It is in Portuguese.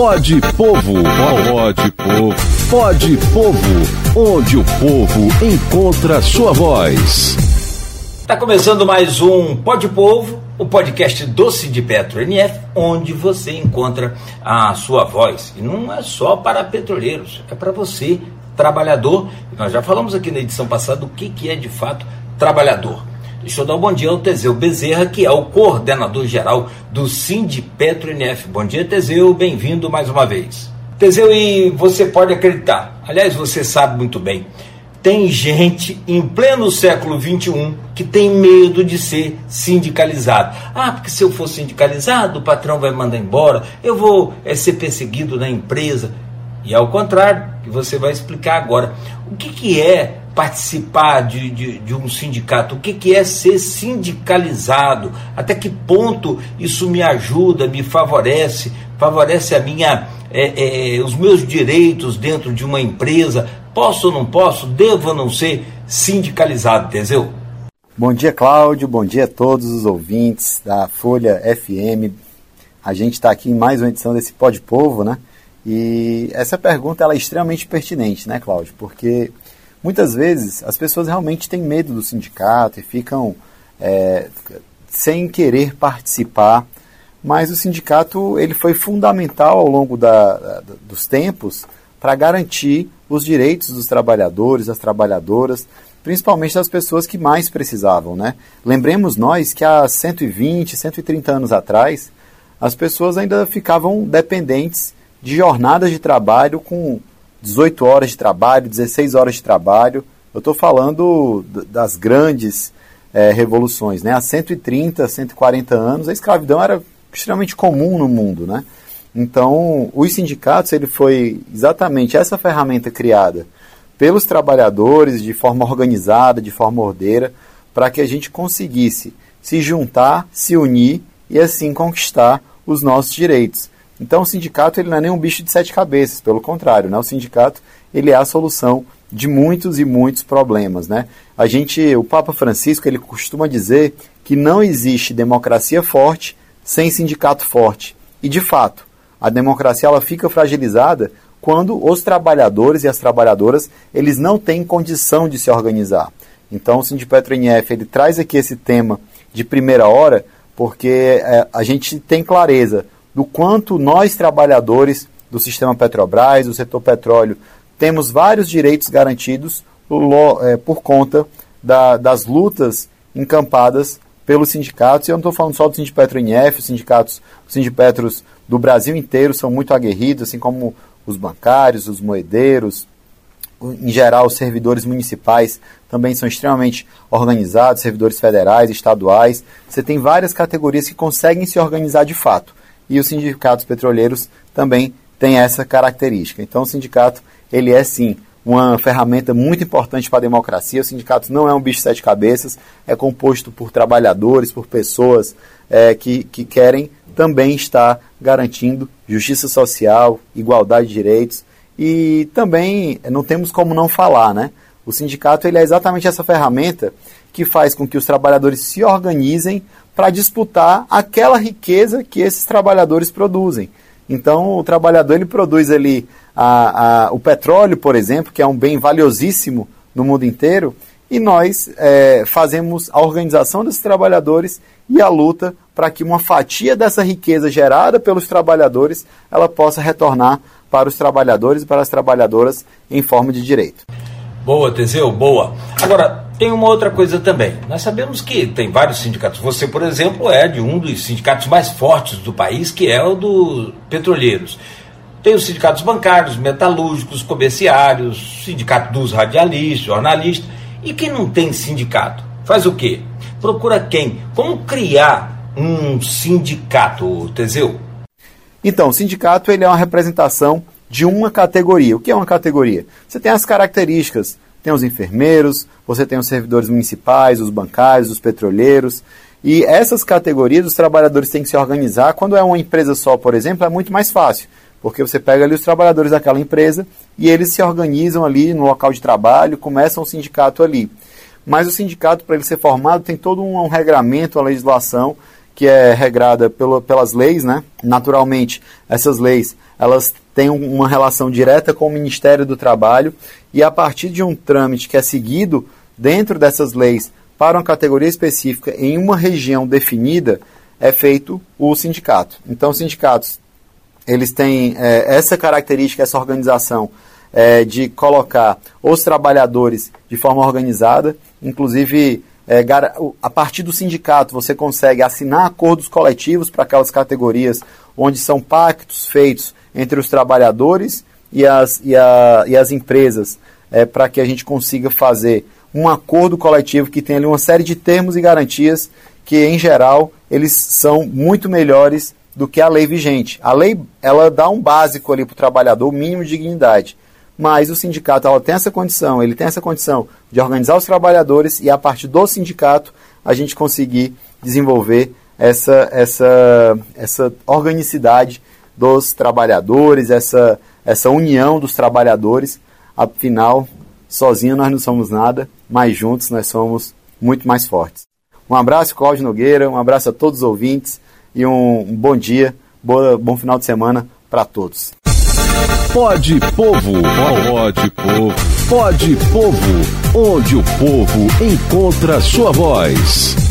Pode Povo, pode povo, pode povo, onde o povo encontra sua voz. Está começando mais um Pode Povo, o podcast Doce de Petro NF, onde você encontra a sua voz. E não é só para petroleiros, é para você, trabalhador. Nós já falamos aqui na edição passada o que, que é de fato trabalhador. Deixa eu dar um bom dia ao Teseu Bezerra, que é o coordenador geral do Sind Petro NF. Bom dia, Teseu, bem-vindo mais uma vez. Teseu, e você pode acreditar, aliás, você sabe muito bem, tem gente em pleno século XXI que tem medo de ser sindicalizado. Ah, porque se eu for sindicalizado, o patrão vai mandar embora, eu vou é, ser perseguido na empresa. E ao contrário, que você vai explicar agora. O que, que é participar de, de, de, um sindicato? O que, que é ser sindicalizado? Até que ponto isso me ajuda, me favorece, favorece a minha, é, é, os meus direitos dentro de uma empresa? Posso ou não posso? Devo ou não ser sindicalizado, Teseu? Bom dia, Cláudio. Bom dia a todos os ouvintes da Folha FM. A gente está aqui em mais uma edição desse Pode Povo, né? E essa pergunta ela é extremamente pertinente, né, Cláudio? Porque Muitas vezes as pessoas realmente têm medo do sindicato e ficam é, sem querer participar, mas o sindicato ele foi fundamental ao longo da, da, dos tempos para garantir os direitos dos trabalhadores, das trabalhadoras, principalmente das pessoas que mais precisavam. Né? Lembremos nós que há 120, 130 anos atrás, as pessoas ainda ficavam dependentes de jornadas de trabalho com 18 horas de trabalho, 16 horas de trabalho. Eu estou falando das grandes é, revoluções. Né? Há 130, 140 anos, a escravidão era extremamente comum no mundo. Né? Então, os sindicatos ele foi exatamente essa ferramenta criada pelos trabalhadores de forma organizada, de forma ordeira, para que a gente conseguisse se juntar, se unir e assim conquistar os nossos direitos. Então o sindicato ele não é nem um bicho de sete cabeças, pelo contrário, né? o sindicato ele é a solução de muitos e muitos problemas. Né? A gente, o Papa Francisco ele costuma dizer que não existe democracia forte sem sindicato forte. E de fato, a democracia ela fica fragilizada quando os trabalhadores e as trabalhadoras eles não têm condição de se organizar. Então o Sindipetro NF ele traz aqui esse tema de primeira hora porque é, a gente tem clareza do quanto nós, trabalhadores do sistema Petrobras, do setor petróleo, temos vários direitos garantidos é, por conta da, das lutas encampadas pelos sindicatos. E eu não estou falando só do Sindipetro NF, os sindicatos, os sindipetros do Brasil inteiro são muito aguerridos, assim como os bancários, os moedeiros, em geral, os servidores municipais também são extremamente organizados, servidores federais, estaduais. Você tem várias categorias que conseguem se organizar de fato e os sindicatos petroleiros também têm essa característica. Então o sindicato, ele é sim uma ferramenta muito importante para a democracia. O sindicato não é um bicho de sete cabeças, é composto por trabalhadores, por pessoas é, que, que querem também estar garantindo justiça social, igualdade de direitos e também não temos como não falar, né? O sindicato ele é exatamente essa ferramenta que faz com que os trabalhadores se organizem para disputar aquela riqueza que esses trabalhadores produzem. Então, o trabalhador ele produz ali a, a, o petróleo, por exemplo, que é um bem valiosíssimo no mundo inteiro, e nós é, fazemos a organização desses trabalhadores e a luta para que uma fatia dessa riqueza gerada pelos trabalhadores ela possa retornar para os trabalhadores e para as trabalhadoras em forma de direito. Boa, Teseu, boa. Agora, tem uma outra coisa também. Nós sabemos que tem vários sindicatos. Você, por exemplo, é de um dos sindicatos mais fortes do país, que é o dos petroleiros. Tem os sindicatos bancários, metalúrgicos, comerciários, sindicato dos radialistas, jornalistas. E quem não tem sindicato? Faz o quê? Procura quem? Como criar um sindicato, Teseu? Então, o sindicato ele é uma representação de uma categoria. O que é uma categoria? Você tem as características tem os enfermeiros, você tem os servidores municipais, os bancários, os petroleiros. E essas categorias, os trabalhadores têm que se organizar. Quando é uma empresa só, por exemplo, é muito mais fácil, porque você pega ali os trabalhadores daquela empresa e eles se organizam ali no local de trabalho, começam o sindicato ali. Mas o sindicato, para ele ser formado, tem todo um, um regramento, uma legislação que é regrada pelo, pelas leis, né? Naturalmente, essas leis elas têm uma relação direta com o Ministério do Trabalho e a partir de um trâmite que é seguido dentro dessas leis para uma categoria específica em uma região definida, é feito o sindicato. Então, os sindicatos eles têm é, essa característica, essa organização é, de colocar os trabalhadores de forma organizada, inclusive é, a partir do sindicato você consegue assinar acordos coletivos para aquelas categorias onde são pactos feitos entre os trabalhadores e as, e a, e as empresas é, para que a gente consiga fazer um acordo coletivo que tenha ali uma série de termos e garantias que, em geral, eles são muito melhores do que a lei vigente. A lei ela dá um básico ali para o trabalhador, mínimo de dignidade mas o sindicato ela tem essa condição, ele tem essa condição de organizar os trabalhadores e a partir do sindicato a gente conseguir desenvolver essa, essa, essa organicidade dos trabalhadores, essa, essa união dos trabalhadores. Afinal, sozinho nós não somos nada, mas juntos nós somos muito mais fortes. Um abraço, Cláudio Nogueira, um abraço a todos os ouvintes e um, um bom dia, boa, bom final de semana para todos. Pode Povo. Pode Povo. Pode Povo. Onde o povo encontra sua voz.